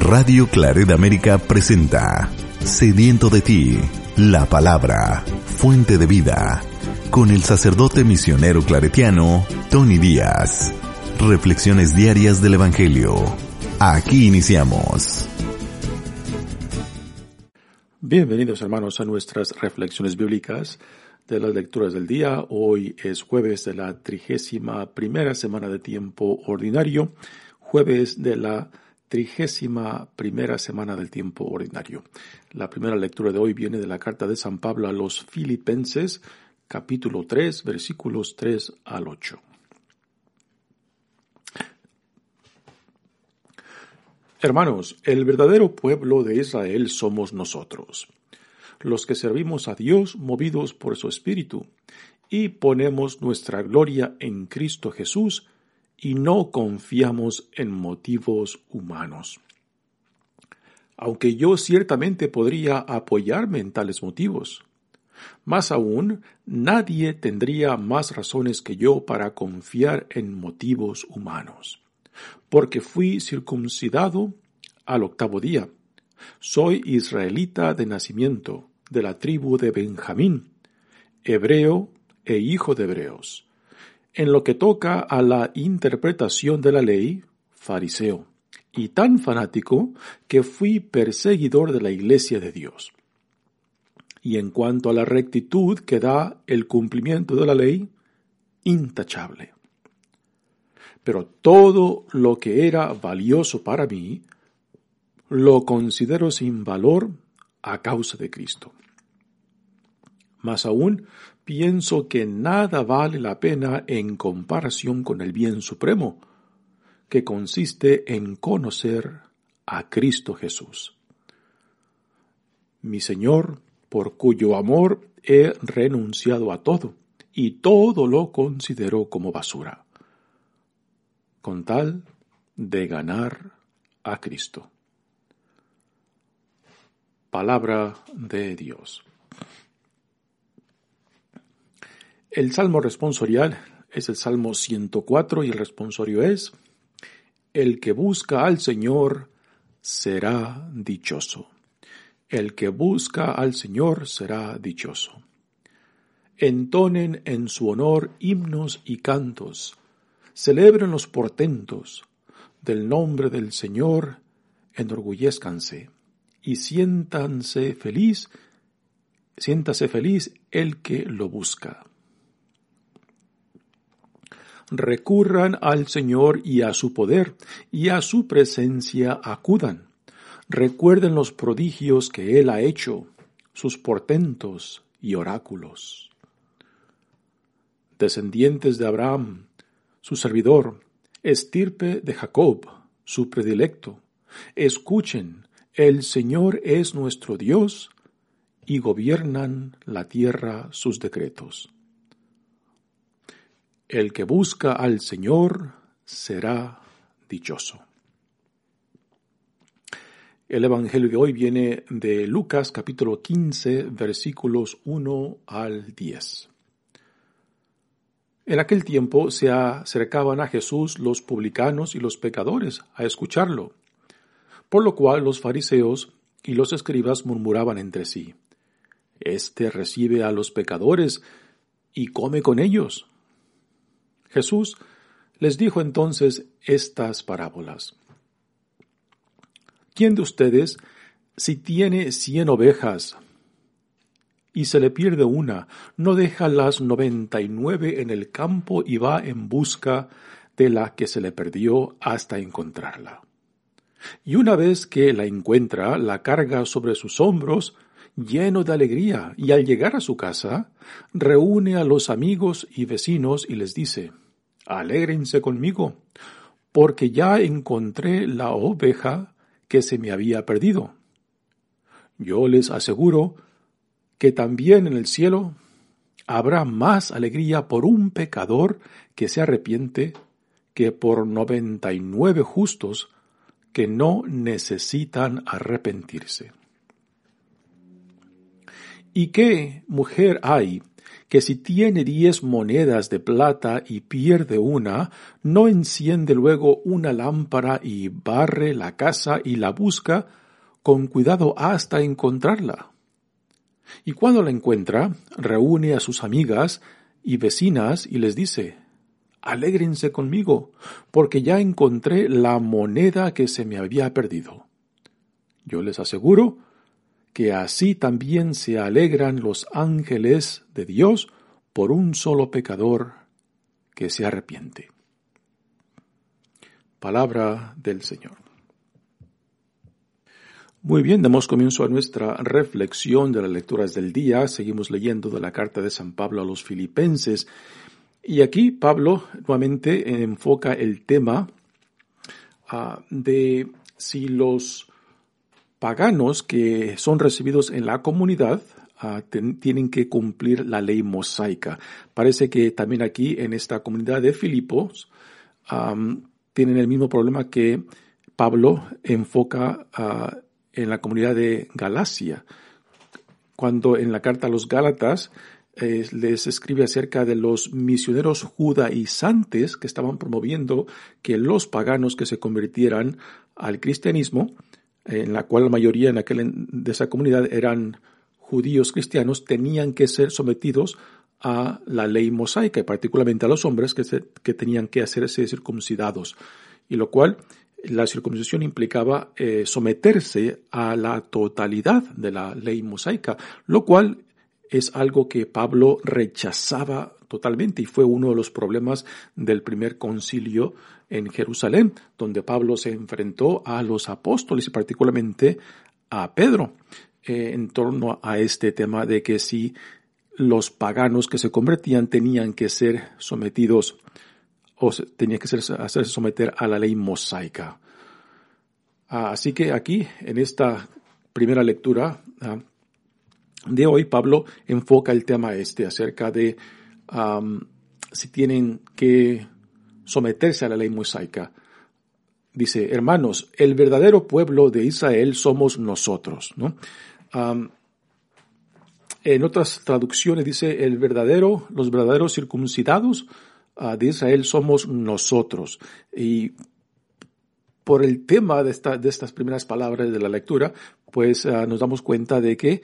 Radio Claret América presenta Sediento de ti, la palabra, fuente de vida, con el sacerdote misionero claretiano Tony Díaz. Reflexiones diarias del Evangelio. Aquí iniciamos. Bienvenidos hermanos a nuestras reflexiones bíblicas de las lecturas del día. Hoy es jueves de la trigésima primera semana de tiempo ordinario, jueves de la trigésima primera semana del tiempo ordinario. La primera lectura de hoy viene de la carta de San Pablo a los Filipenses, capítulo 3, versículos 3 al 8. Hermanos, el verdadero pueblo de Israel somos nosotros, los que servimos a Dios movidos por su Espíritu, y ponemos nuestra gloria en Cristo Jesús, y no confiamos en motivos humanos. Aunque yo ciertamente podría apoyarme en tales motivos. Más aún, nadie tendría más razones que yo para confiar en motivos humanos. Porque fui circuncidado al octavo día. Soy israelita de nacimiento, de la tribu de Benjamín, hebreo e hijo de hebreos en lo que toca a la interpretación de la ley, fariseo, y tan fanático que fui perseguidor de la iglesia de Dios. Y en cuanto a la rectitud que da el cumplimiento de la ley, intachable. Pero todo lo que era valioso para mí, lo considero sin valor a causa de Cristo. Más aún, pienso que nada vale la pena en comparación con el bien supremo, que consiste en conocer a Cristo Jesús. Mi Señor, por cuyo amor he renunciado a todo, y todo lo considero como basura, con tal de ganar a Cristo. Palabra de Dios. El salmo responsorial es el salmo 104 y el responsorio es, El que busca al Señor será dichoso. El que busca al Señor será dichoso. Entonen en su honor himnos y cantos, celebren los portentos del nombre del Señor, enorgullezcanse y siéntanse feliz, siéntase feliz el que lo busca recurran al Señor y a su poder, y a su presencia acudan. Recuerden los prodigios que Él ha hecho, sus portentos y oráculos. Descendientes de Abraham, su servidor, estirpe de Jacob, su predilecto, escuchen, el Señor es nuestro Dios, y gobiernan la tierra sus decretos. El que busca al Señor será dichoso. El Evangelio de hoy viene de Lucas capítulo 15 versículos 1 al 10. En aquel tiempo se acercaban a Jesús los publicanos y los pecadores a escucharlo, por lo cual los fariseos y los escribas murmuraban entre sí, Este recibe a los pecadores y come con ellos. Jesús les dijo entonces estas parábolas. ¿Quién de ustedes, si tiene cien ovejas y se le pierde una, no deja las noventa y nueve en el campo y va en busca de la que se le perdió hasta encontrarla? Y una vez que la encuentra, la carga sobre sus hombros, lleno de alegría, y al llegar a su casa, reúne a los amigos y vecinos y les dice, Alégrense conmigo, porque ya encontré la oveja que se me había perdido. Yo les aseguro que también en el cielo habrá más alegría por un pecador que se arrepiente que por noventa y nueve justos que no necesitan arrepentirse. ¿Y qué mujer hay que si tiene diez monedas de plata y pierde una, no enciende luego una lámpara y barre la casa y la busca con cuidado hasta encontrarla. Y cuando la encuentra, reúne a sus amigas y vecinas y les dice, Alégrense conmigo, porque ya encontré la moneda que se me había perdido. Yo les aseguro que así también se alegran los ángeles de Dios por un solo pecador que se arrepiente. Palabra del Señor. Muy bien, damos comienzo a nuestra reflexión de las lecturas del día. Seguimos leyendo de la carta de San Pablo a los filipenses. Y aquí Pablo nuevamente enfoca el tema ah, de si los paganos que son recibidos en la comunidad ah, tienen que cumplir la ley mosaica. Parece que también aquí en esta comunidad de Filipos tienen el mismo problema que Pablo enfoca ah, en la comunidad de Galacia. Cuando en la carta a los Gálatas eh, les escribe acerca de los misioneros judaizantes que estaban promoviendo que los paganos que se convirtieran al cristianismo en la cual la mayoría en aquel, de esa comunidad eran judíos cristianos, tenían que ser sometidos a la ley mosaica, y particularmente a los hombres que, que tenían que hacerse circuncidados, y lo cual la circuncisión implicaba eh, someterse a la totalidad de la ley mosaica, lo cual es algo que Pablo rechazaba totalmente y fue uno de los problemas del primer concilio en Jerusalén, donde Pablo se enfrentó a los apóstoles y particularmente a Pedro eh, en torno a este tema de que si los paganos que se convertían tenían que ser sometidos o tenían que ser, hacerse someter a la ley mosaica. Ah, así que aquí, en esta primera lectura ah, de hoy, Pablo enfoca el tema este acerca de si tienen que someterse a la ley mosaica. Dice, hermanos, el verdadero pueblo de Israel somos nosotros, ¿no? en otras traducciones dice, el verdadero, los verdaderos circuncidados ah, de Israel somos nosotros. Y por el tema de, esta, de estas primeras palabras de la lectura, pues ah, nos damos cuenta de que,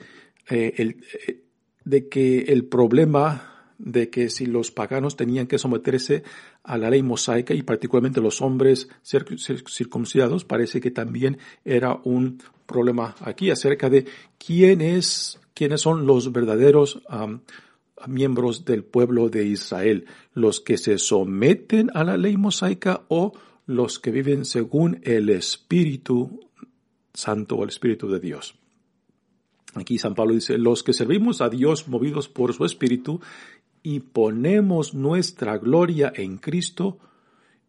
eh, el, eh, de que el problema de que si los paganos tenían que someterse a la ley mosaica y particularmente los hombres circuncidados, parece que también era un problema aquí acerca de quiénes, quiénes son los verdaderos miembros del pueblo de Israel, los que se someten a la ley mosaica o los que viven según el Espíritu Santo o el Espíritu de Dios. Aquí San Pablo dice, los que servimos a Dios movidos por su Espíritu y ponemos nuestra gloria en Cristo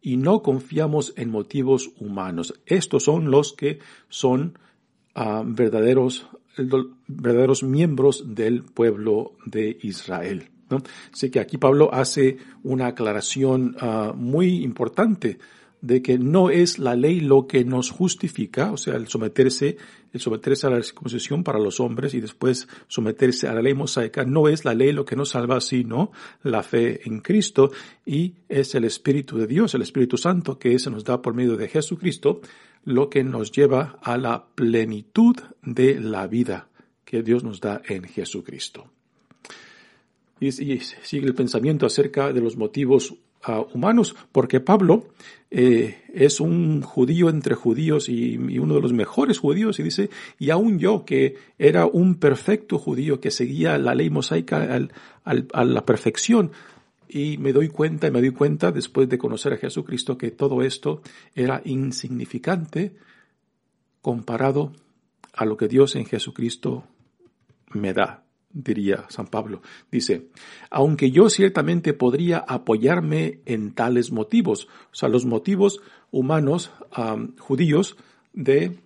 y no confiamos en motivos humanos. Estos son los que son ah, verdaderos, verdaderos miembros del pueblo de Israel. ¿no? Así que aquí Pablo hace una aclaración ah, muy importante de que no es la ley lo que nos justifica, o sea, el someterse, el someterse a la circuncisión para los hombres y después someterse a la ley mosaica, no es la ley lo que nos salva, sino la fe en Cristo y es el Espíritu de Dios, el Espíritu Santo que se nos da por medio de Jesucristo, lo que nos lleva a la plenitud de la vida que Dios nos da en Jesucristo. Y, sigue el pensamiento acerca de los motivos humanos, porque Pablo eh, es un judío entre judíos y, uno de los mejores judíos, y dice, y aún yo que era un perfecto judío que seguía la ley mosaica a la perfección, y me doy cuenta, y me doy cuenta después de conocer a Jesucristo que todo esto era insignificante comparado a lo que Dios en Jesucristo me da diría San Pablo. Dice, aunque yo ciertamente podría apoyarme en tales motivos, o sea, los motivos humanos judíos de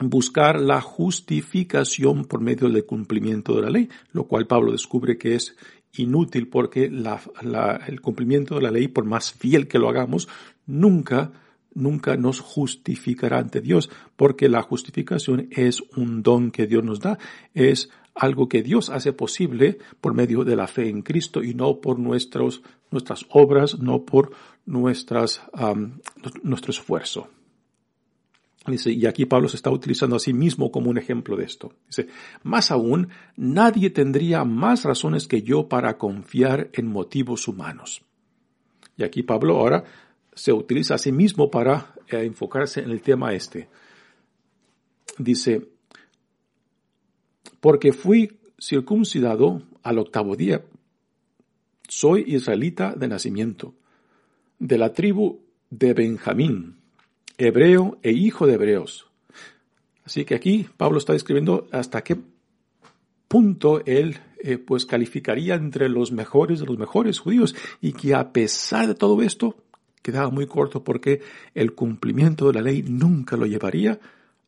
buscar la justificación por medio del cumplimiento de la ley, lo cual Pablo descubre que es inútil porque el cumplimiento de la ley, por más fiel que lo hagamos, nunca nunca nos justificará ante Dios, porque la justificación es un don que Dios nos da, es algo que Dios hace posible por medio de la fe en Cristo y no por nuestros, nuestras obras, no por nuestras, nuestro esfuerzo. Dice, y aquí Pablo se está utilizando a sí mismo como un ejemplo de esto. Dice, más aún, nadie tendría más razones que yo para confiar en motivos humanos. Y aquí Pablo ahora se utiliza a sí mismo para eh, enfocarse en el tema este. Dice, porque fui circuncidado al octavo día. Soy israelita de nacimiento, de la tribu de Benjamín hebreo e hijo de hebreos. Así que aquí Pablo está describiendo hasta qué punto él eh, pues calificaría entre los mejores de los mejores judíos y que a pesar de todo esto quedaba muy corto porque el cumplimiento de la ley nunca lo llevaría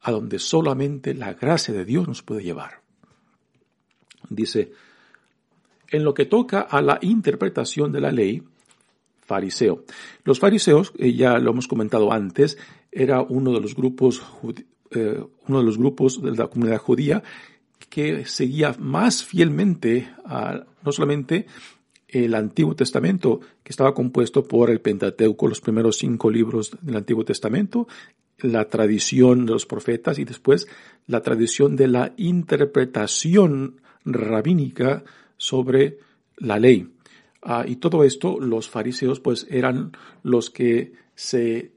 a donde solamente la gracia de Dios nos puede llevar. Dice, en lo que toca a la interpretación de la ley, fariseo. Los fariseos, eh, ya lo hemos comentado antes, era uno de los grupos, eh, uno de los grupos de la comunidad judía que seguía más fielmente a, no solamente el Antiguo Testamento, que estaba compuesto por el Pentateuco, los primeros cinco libros del Antiguo Testamento, la tradición de los profetas y después la tradición de la interpretación rabínica sobre la ley. Ah, y todo esto, los fariseos pues eran los que se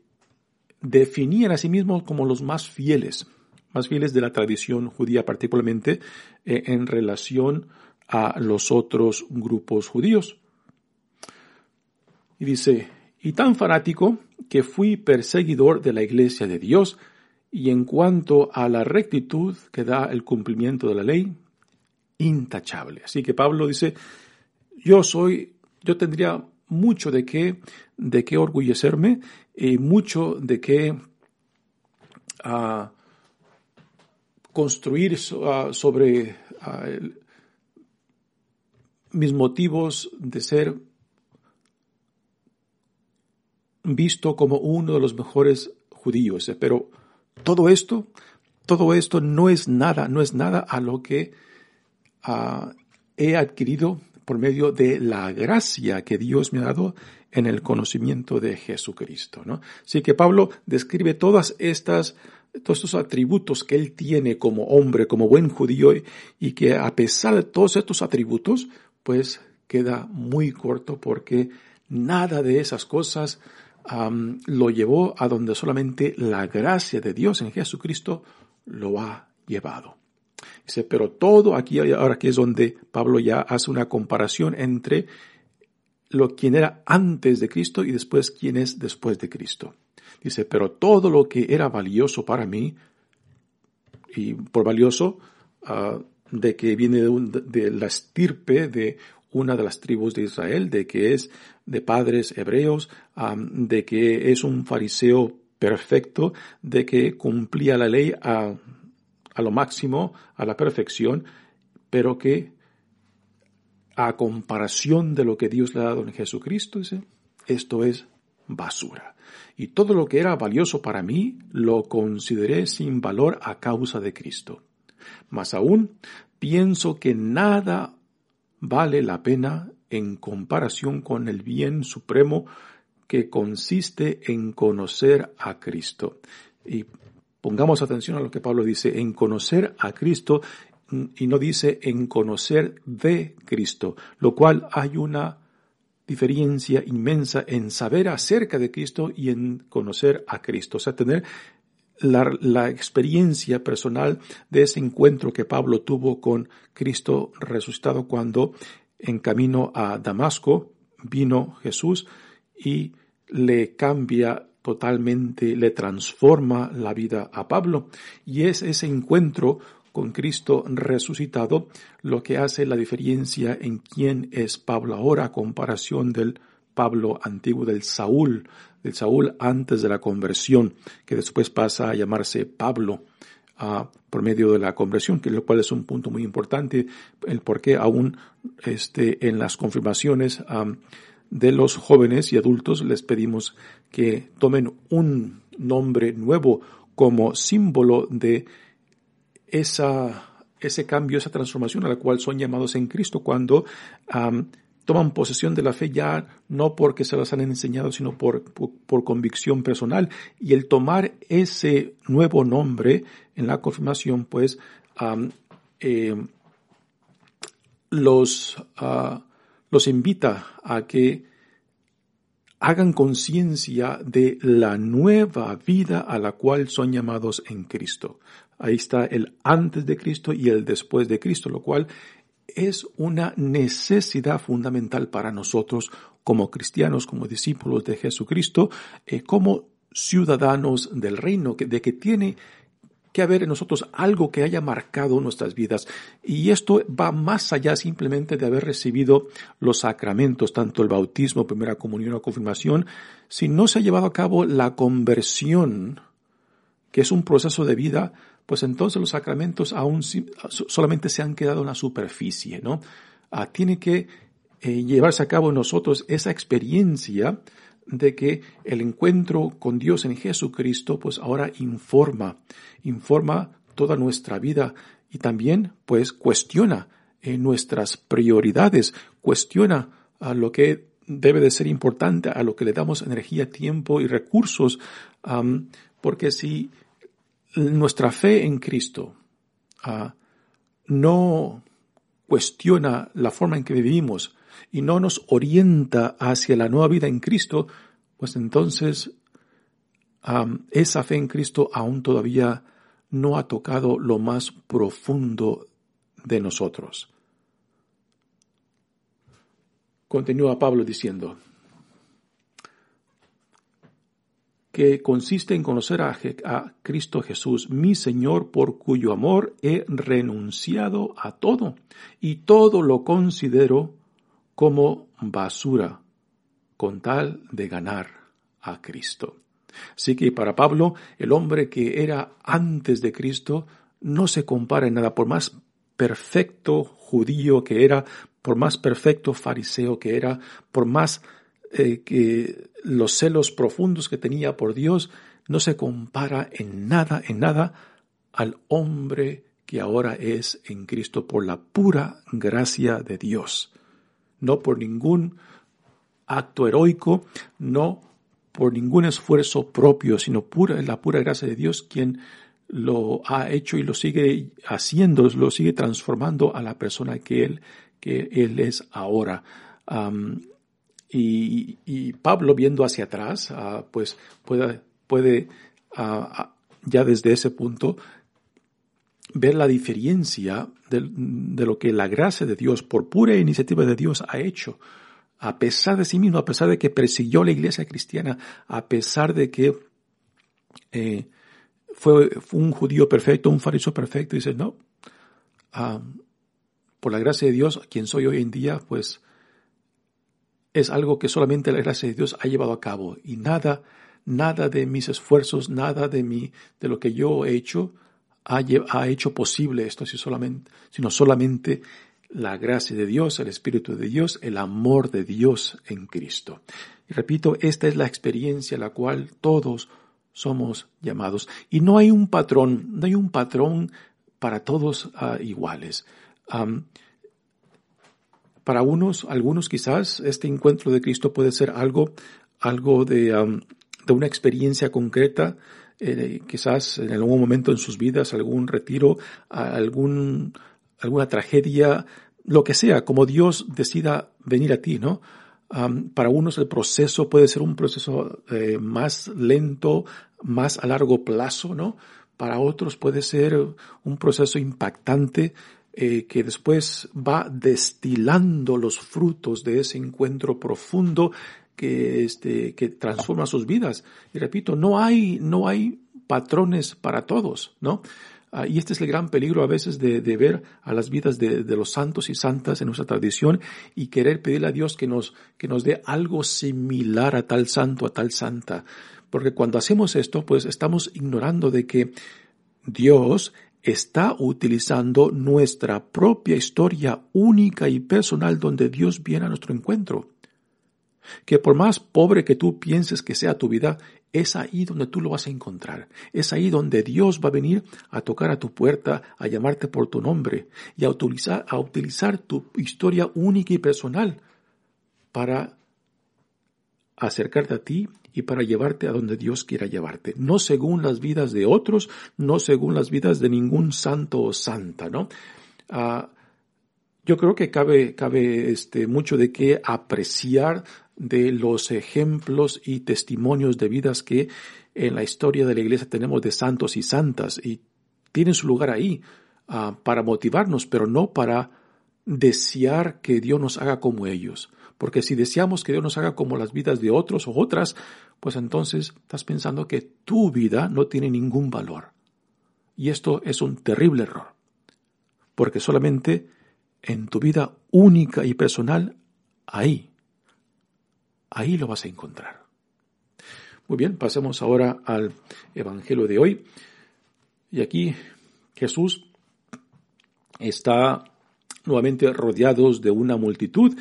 definían a sí mismos como los más fieles, más fieles de la tradición judía particularmente eh, en relación a los otros grupos judíos. Y dice, y tan fanático que fui perseguidor de la iglesia de Dios, y en cuanto a la rectitud que da el cumplimiento de la ley, intachable. Así que Pablo dice, yo soy yo tendría mucho de qué, de qué orgullecerme y mucho de qué ah, construir ah, sobre ah, mis motivos de ser visto como uno de los mejores judíos. Pero todo esto, todo esto no es nada, no es nada a lo que he adquirido por medio de la gracia que Dios me ha dado en el conocimiento de Jesucristo, ¿no? Así que Pablo describe todas estas todos estos atributos que él tiene como hombre, como buen judío, y que a pesar de todos estos atributos, pues queda muy corto porque nada de esas cosas lo llevó a donde solamente la gracia de Dios en Jesucristo lo ha llevado. Dice, pero todo aquí, ahora aquí es donde Pablo ya hace una comparación entre lo quien era antes de Cristo y después quién es después de Cristo. Dice, pero todo lo que era valioso para mí, y por valioso, ah, de que viene de, la estirpe de una de las tribus de Israel, de que es de padres hebreos, ah, de que es un fariseo perfecto, de que cumplía la ley a a lo máximo, a la perfección, pero que a comparación de lo que Dios le ha dado en Jesucristo, esto es basura. Y todo lo que era valioso para mí lo consideré sin valor a causa de Cristo. Más aún, pienso que nada vale la pena en comparación con el bien supremo que consiste en conocer a Cristo. Pongamos atención a lo que Pablo dice, en conocer a Cristo y no dice en conocer de Cristo, lo cual hay una diferencia inmensa en saber acerca de Cristo y en conocer a Cristo. O sea, tener la, la, experiencia personal de ese encuentro que Pablo tuvo con Cristo resucitado cuando en camino a Damasco vino Jesús y le cambia totalmente le transforma la vida a Pablo. Y es ese encuentro con Cristo resucitado lo que hace la diferencia en quién es Pablo ahora a comparación del Pablo antiguo del Saúl, del Saúl antes de la conversión, que después pasa a llamarse Pablo por medio de la conversión, que lo cual es un punto muy importante, el por qué aún este, en las confirmaciones de los jóvenes y adultos les pedimos que tomen un nombre nuevo como símbolo de esa ese cambio, esa transformación a la cual son llamados en Cristo cuando toman posesión de la fe ya no porque se las han enseñado, sino por, por, convicción personal. Y el tomar ese nuevo nombre en la confirmación, pues, eh, los, ah, los invita a que hagan conciencia de la nueva vida a la cual son llamados en Cristo. Ahí está el antes de Cristo y el después de Cristo, lo cual es una necesidad fundamental para nosotros como cristianos, como discípulos de Jesucristo, eh, como ciudadanos del reino, de que tiene que haber en nosotros algo que haya marcado nuestras vidas. Y esto va más allá simplemente de haber recibido los sacramentos, tanto el bautismo, primera comunión o confirmación, si no se ha llevado a cabo la conversión, que es un proceso de vida, pues entonces los sacramentos aún solamente se han quedado en la superficie, ¿no? Ah, tiene que eh, llevarse a cabo en nosotros esa experiencia de que el encuentro con Dios en Jesucristo, pues ahora informa, informa toda nuestra vida y también, pues, cuestiona eh, nuestras prioridades, cuestiona a lo que debe de ser importante, a lo que le damos energía, tiempo y recursos, porque si nuestra fe en Cristo ah, no cuestiona la forma en que vivimos y no nos orienta hacia la nueva vida en Cristo, pues entonces esa fe en Cristo aún todavía no ha tocado lo más profundo de nosotros. Continúa Pablo diciendo, que consiste en conocer a, Cristo Jesús, mi Señor, por cuyo amor he renunciado a todo y todo lo considero como basura con tal de ganar a Cristo. Así que para Pablo, el hombre que era antes de Cristo no se compara en nada, por más perfecto judío que era, por más perfecto fariseo que era, por más eh, que los celos profundos que tenía por Dios no se compara en nada, en nada al hombre que ahora es en Cristo por la pura gracia de Dios. No por ningún acto heroico, no por ningún esfuerzo propio, sino pura, la pura gracia de Dios quien lo ha hecho y lo sigue haciendo, lo sigue transformando a la persona que Él, que él es ahora. Y, Pablo viendo hacia atrás, ah, pues puede, puede ah, ah, ya desde ese punto ver la diferencia de, lo que la gracia de Dios, por pura iniciativa de Dios, ha hecho. A pesar de sí mismo, a pesar de que persiguió la iglesia cristiana, a pesar de que eh, fue, un judío perfecto, un fariseo perfecto, dice, no, por la gracia de Dios, quien soy hoy en día, pues es algo que solamente la gracia de Dios ha llevado a cabo y nada, nada de mis esfuerzos, nada de mi, de lo que yo he hecho ha, hecho posible esto, sino solamente la gracia de Dios, el Espíritu de Dios, el amor de Dios en Cristo. Y repito, esta es la experiencia a la cual todos somos llamados. Y no hay un patrón, no hay un patrón para todos ah, iguales. Para unos, algunos quizás, este encuentro de Cristo puede ser algo, algo de una experiencia concreta, eh, quizás en algún momento en sus vidas, algún retiro, algún, alguna tragedia, lo que sea, como Dios decida venir a ti, ¿no? Para unos el proceso puede ser un proceso eh, más lento, más a largo plazo, ¿no? Para otros puede ser un proceso impactante, eh, que después va destilando los frutos de ese encuentro profundo que, este, que transforma sus vidas. Y repito, no hay, no hay patrones para todos, ¿no? Ah, y este es el gran peligro a veces de, de ver a las vidas de, de, los santos y santas en nuestra tradición y querer pedirle a Dios que nos, que nos dé algo similar a tal santo, a tal santa. Porque cuando hacemos esto, pues estamos ignorando de que Dios está utilizando nuestra propia historia única y personal donde Dios viene a nuestro encuentro. Que por más pobre que tú pienses que sea tu vida, es ahí donde tú lo vas a encontrar. Es ahí donde Dios va a venir a tocar a tu puerta, a llamarte por tu nombre y a utilizar, a utilizar tu historia única y personal para acercarte a ti y para llevarte a donde Dios quiera llevarte. No según las vidas de otros, no según las vidas de ningún santo o santa, ¿no? Ah, yo creo que cabe, cabe este, mucho de qué apreciar de los ejemplos y testimonios de vidas que en la historia de la iglesia tenemos de santos y santas y tienen su lugar ahí ah, para motivarnos, pero no para desear que Dios nos haga como ellos. Porque si deseamos que Dios nos haga como las vidas de otros o otras, pues entonces estás pensando que tu vida no tiene ningún valor. Y esto es un terrible error. Porque solamente en tu vida única y personal, ahí, ahí lo vas a encontrar. Muy bien, pasemos ahora al Evangelio de hoy. Y aquí Jesús está nuevamente rodeados de una multitud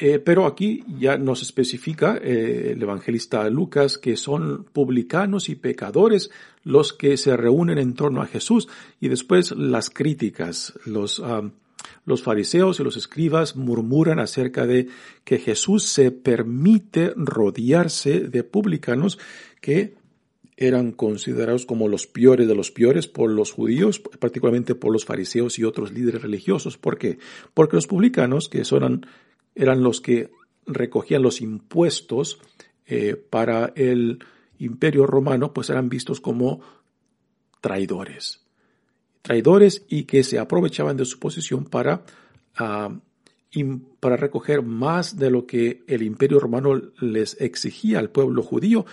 eh, pero aquí ya nos especifica eh, el evangelista Lucas que son publicanos y pecadores los que se reúnen en torno a Jesús y después las críticas, los, los fariseos y los escribas murmuran acerca de que Jesús se permite rodearse de publicanos que eran considerados como los peores de los peores por los judíos, particularmente por los fariseos y otros líderes religiosos. ¿Por qué? Porque los publicanos, que son eran los que recogían los impuestos eh, para el imperio romano, pues eran vistos como traidores. Traidores y que se aprovechaban de su posición para, ah, para recoger más de lo que el imperio romano les exigía al pueblo judío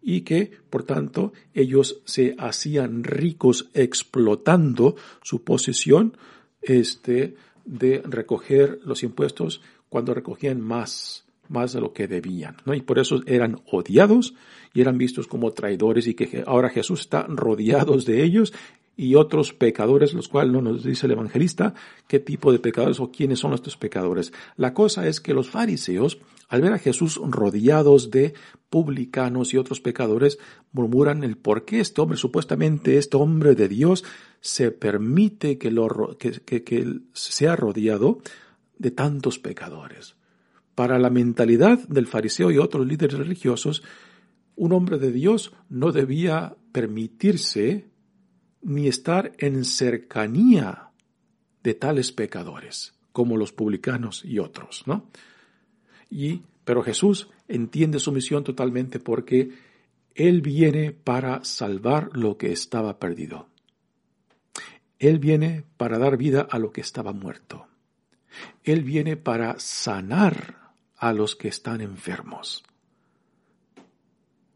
y que, por tanto, ellos se hacían ricos explotando su posición este, de recoger los impuestos cuando recogían más, más de lo que debían, ¿no? Y por eso eran odiados y eran vistos como traidores y que ahora Jesús está rodeados de ellos y otros pecadores, los cuales no nos dice el evangelista qué tipo de pecadores o quiénes son estos pecadores. La cosa es que los fariseos, al ver a Jesús rodeados de publicanos y otros pecadores, murmuran el por qué este hombre, supuestamente este hombre de Dios, se permite que, lo, que, que, que sea rodeado de tantos pecadores. Para la mentalidad del fariseo y otros líderes religiosos, un hombre de Dios no debía permitirse ni estar en cercanía de tales pecadores, como los publicanos y otros, ¿no? Y, pero Jesús entiende su misión totalmente porque Él viene para salvar lo que estaba perdido. Él viene para dar vida a lo que estaba muerto. Él viene para sanar a los que están enfermos.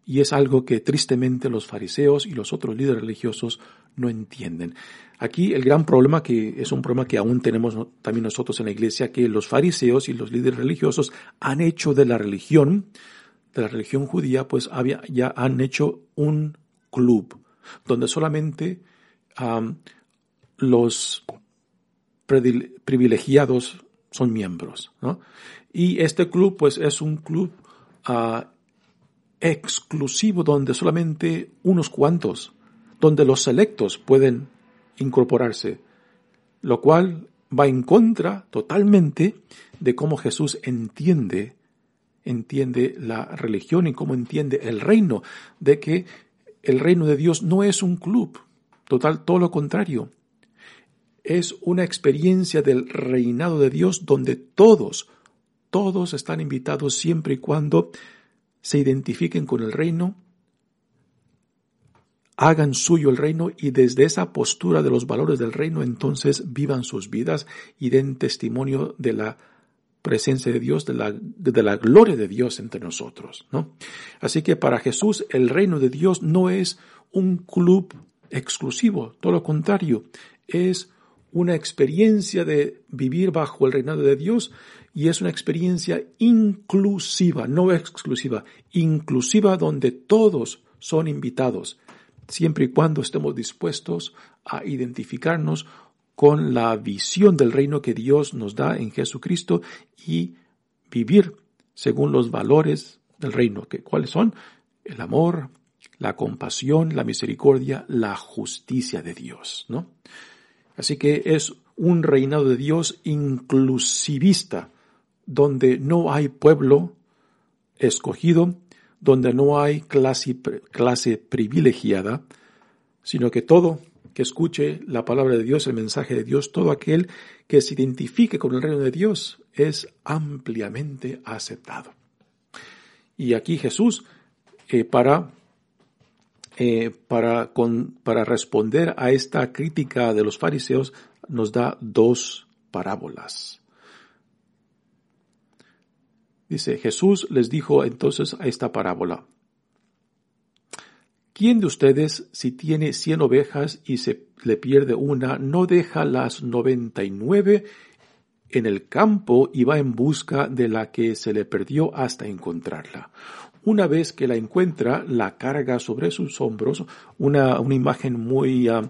Y es algo que tristemente los fariseos y los otros líderes religiosos no entienden. Aquí el gran problema, que es un problema que aún tenemos también nosotros en la iglesia, que los fariseos y los líderes religiosos han hecho de la religión, de la religión judía, pues había, ya han hecho un club donde solamente los privilegiados son miembros. Y este club pues es un club ah, exclusivo donde solamente unos cuantos, donde los selectos pueden incorporarse, lo cual va en contra totalmente de cómo Jesús entiende entiende la religión y cómo entiende el reino, de que el reino de Dios no es un club, total, todo lo contrario. Es una experiencia del reinado de Dios donde todos, todos están invitados siempre y cuando se identifiquen con el reino, hagan suyo el reino y desde esa postura de los valores del reino entonces vivan sus vidas y den testimonio de la presencia de Dios, de la, de la gloria de Dios entre nosotros, ¿no? Así que para Jesús el reino de Dios no es un club exclusivo, todo lo contrario, es una experiencia de vivir bajo el reinado de Dios y es una experiencia inclusiva, no exclusiva, inclusiva donde todos son invitados, siempre y cuando estemos dispuestos a identificarnos con la visión del reino que Dios nos da en Jesucristo y vivir según los valores del reino, que cuáles son el amor, la compasión, la misericordia, la justicia de Dios, ¿no? Así que es un reinado de Dios inclusivista, donde no hay pueblo escogido, donde no hay clase, clase privilegiada, sino que todo que escuche la palabra de Dios, el mensaje de Dios, todo aquel que se identifique con el reino de Dios es ampliamente aceptado. Y aquí Jesús, eh, para, eh, para, con, para responder a esta crítica de los fariseos, nos da dos parábolas. Dice, Jesús les dijo entonces a esta parábola, ¿quién de ustedes si tiene cien ovejas y se le pierde una, no deja las noventa y nueve en el campo y va en busca de la que se le perdió hasta encontrarla? Una vez que la encuentra, la carga sobre sus hombros, una, una imagen muy, ah,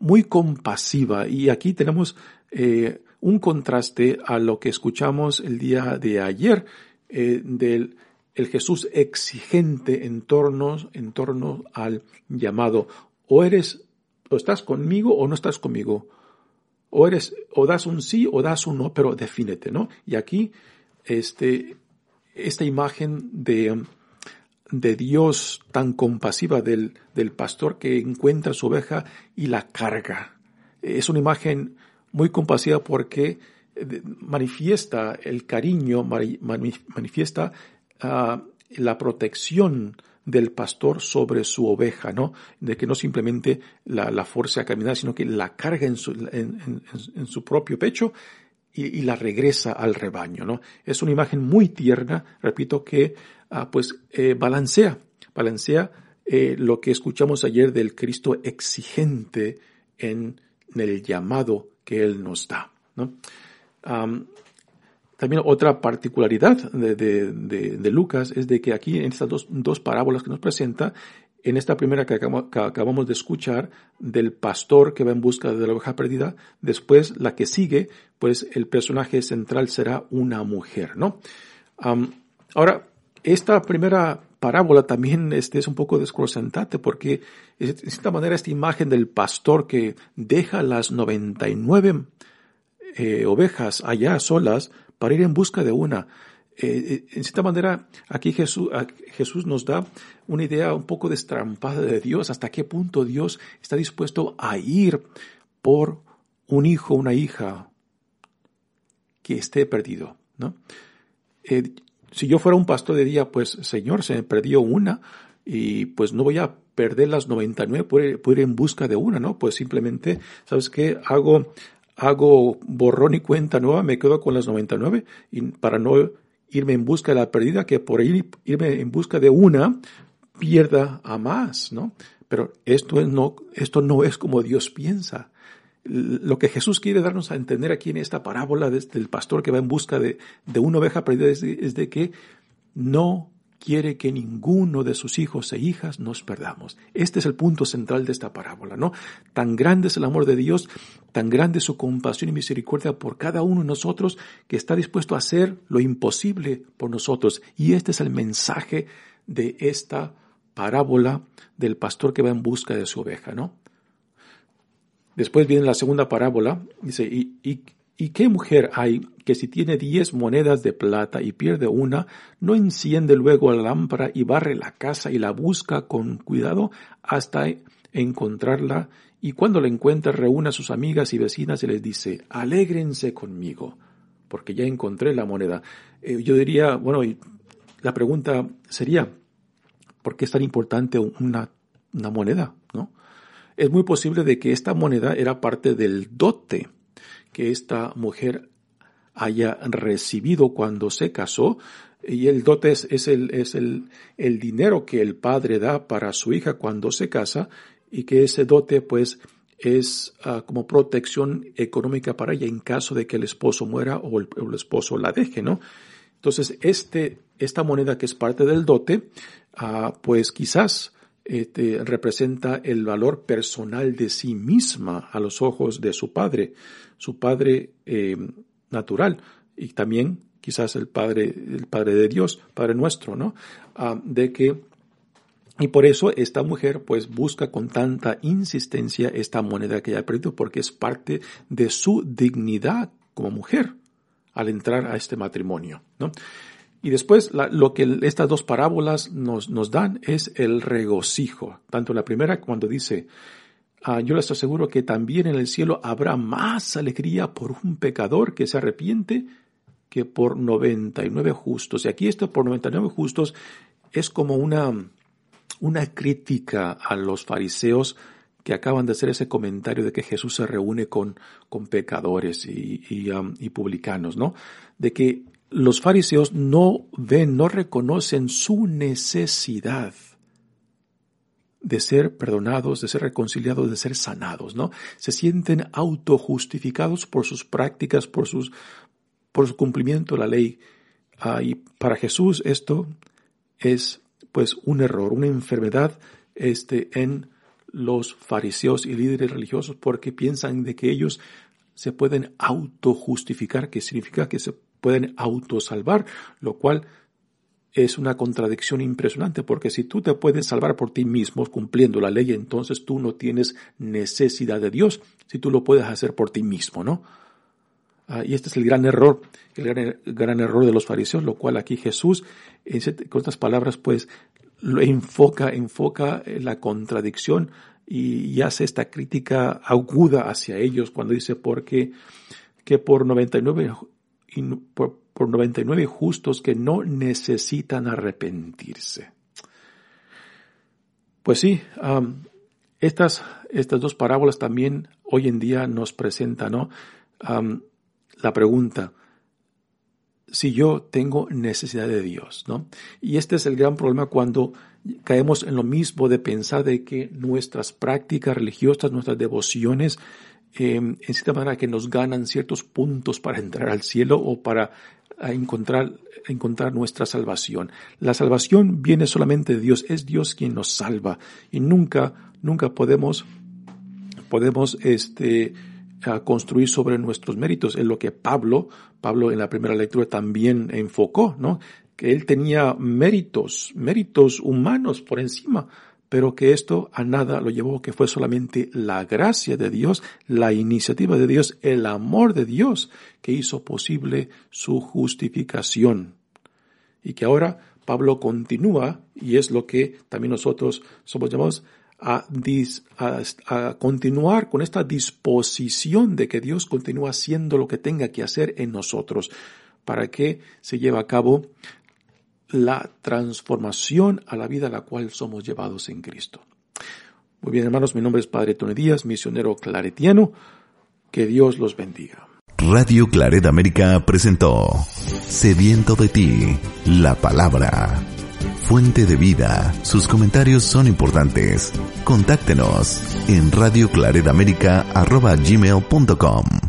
muy compasiva. Y aquí tenemos eh, un contraste a lo que escuchamos el día de ayer eh, del el Jesús exigente en torno, en torno al llamado. O eres o estás conmigo o no estás conmigo. O eres o das un sí o das un no pero defínete no y aquí este esta imagen de de Dios tan compasiva del, del pastor que encuentra su oveja y la carga. Es una imagen muy compasiva porque manifiesta el cariño, manifiesta ah, la protección del pastor sobre su oveja, ¿no? De que no simplemente la, la fuerza a caminar, sino que la carga en su, en, su propio pecho y, la regresa al rebaño, ¿no? Es una imagen muy tierna, repito, que ah, pues eh, balancea, balancea eh, lo que escuchamos ayer del Cristo exigente en, en el llamado que Él nos da, ¿no? También otra particularidad de, Lucas es de que aquí en estas dos, parábolas que nos presenta, en esta primera que acabamos, de escuchar del pastor que va en busca de la oveja perdida, después la que sigue, pues el personaje central será una mujer, ¿no? ahora, esta primera parábola también este, es un poco desconcertante porque de cierta manera esta imagen del pastor que deja las 99 eh, ovejas allá solas para ir en busca de una. Eh, eh, en cierta manera, aquí Jesús, Jesús nos da una idea un poco destrampada de Dios, hasta qué punto Dios está dispuesto a ir por un hijo, una hija que esté perdido. ¿no? si yo fuera un pastor diría, pues Señor, se me perdió una y pues no voy a perder las 99 por ir, por ir en busca de una, ¿no? Pues simplemente, ¿sabes qué? Hago hago borrón y cuenta nueva, me quedo con las 99 y para no irme en busca de la perdida, que por ir, irme en busca de una pierda a más, ¿no? Pero esto no, esto no es como Dios piensa. Lo que Jesús quiere darnos a entender aquí en esta parábola del pastor que va en busca de, de una oveja perdida es es de que no quiere que ninguno de sus hijos e hijas nos perdamos. Este es el punto central de esta parábola, ¿no? Tan grande es el amor de Dios, tan grande es su compasión y misericordia por cada uno de nosotros que está dispuesto a hacer lo imposible por nosotros. Y este es el mensaje de esta parábola del pastor que va en busca de su oveja, ¿no? Después viene la segunda parábola, dice, y, y ¿Y qué mujer hay que si tiene diez monedas de plata y pierde una, no enciende luego la lámpara y barre la casa y la busca con cuidado hasta encontrarla y cuando la encuentra reúne a sus amigas y vecinas y les dice, alégrense conmigo, porque ya encontré la moneda. Eh, yo diría, bueno, la pregunta sería, ¿por qué es tan importante una, una moneda? ¿No? Es muy posible de que esta moneda era parte del dote que esta mujer haya recibido cuando se casó, y el dote es, el, es el, el, dinero que el padre da para su hija cuando se casa, y que ese dote pues es ah, como protección económica para ella en caso de que el esposo muera o el, esposo la deje, ¿no? Entonces, este, esta moneda que es parte del dote, ah, pues quizás este, representa el valor personal de sí misma a los ojos de su padre, su padre eh, natural y también quizás el padre, el padre de Dios, padre nuestro, ¿no? Ah, de que Y por eso esta mujer pues busca con tanta insistencia esta moneda que ella ha perdido porque es parte de su dignidad como mujer al entrar a este matrimonio, ¿no? Y después lo que estas dos parábolas nos, nos dan es el regocijo. Tanto la primera cuando dice, ah, yo les aseguro que también en el cielo habrá más alegría por un pecador que se arrepiente que por 99 justos. Y aquí esto por 99 justos es como una, una crítica a los fariseos que acaban de hacer ese comentario de que Jesús se reúne con, con pecadores y, y, um, y publicanos, ¿no? De que los fariseos no ven, no reconocen su necesidad de ser perdonados, de ser reconciliados, de ser sanados, ¿no? Se sienten autojustificados por sus prácticas, por sus, por su cumplimiento de la ley. Ah, y para Jesús esto es, pues, un error, una enfermedad, este, en los fariseos y líderes religiosos porque piensan de que ellos se pueden autojustificar, que significa que se pueden autosalvar, lo cual es una contradicción impresionante, porque si tú te puedes salvar por ti mismo cumpliendo la ley, entonces tú no tienes necesidad de Dios, si tú lo puedes hacer por ti mismo, ¿no? Ah, y este es el gran error, el gran, error de los fariseos, lo cual aquí Jesús, con estas palabras, pues, lo enfoca, enfoca la contradicción y, hace esta crítica aguda hacia ellos cuando dice, porque que por 99 por, por 99 justos que no necesitan arrepentirse. Pues sí, estas, estas dos parábolas también hoy en día nos presentan la pregunta, si yo tengo necesidad de Dios, ¿no? Y este es el gran problema cuando caemos en lo mismo de pensar de que nuestras prácticas religiosas, nuestras devociones, Em, en cierta manera que nos ganan ciertos puntos para entrar al cielo o para encontrar, encontrar nuestra salvación. La salvación viene solamente de Dios, es Dios quien nos salva y nunca, nunca podemos, podemos este, construir sobre nuestros méritos. Es lo que Pablo, Pablo en la primera lectura también enfocó, ¿no? Que él tenía méritos, méritos humanos por encima pero que esto a nada lo llevó, que fue solamente la gracia de Dios, la iniciativa de Dios, el amor de Dios que hizo posible su justificación. Y que ahora Pablo continúa, y es lo que también nosotros somos llamados a, a, continuar con esta disposición de que Dios continúa haciendo lo que tenga que hacer en nosotros para que se lleve a cabo la transformación a la vida a la cual somos llevados en Cristo. Muy bien, hermanos, mi nombre es Padre Tony Díaz, misionero claretiano. Que Dios los bendiga. Radio Claret América presentó Sediento de ti, la palabra. Fuente de vida. Sus comentarios son importantes. Contáctenos en radioclaredamerica.gmail.com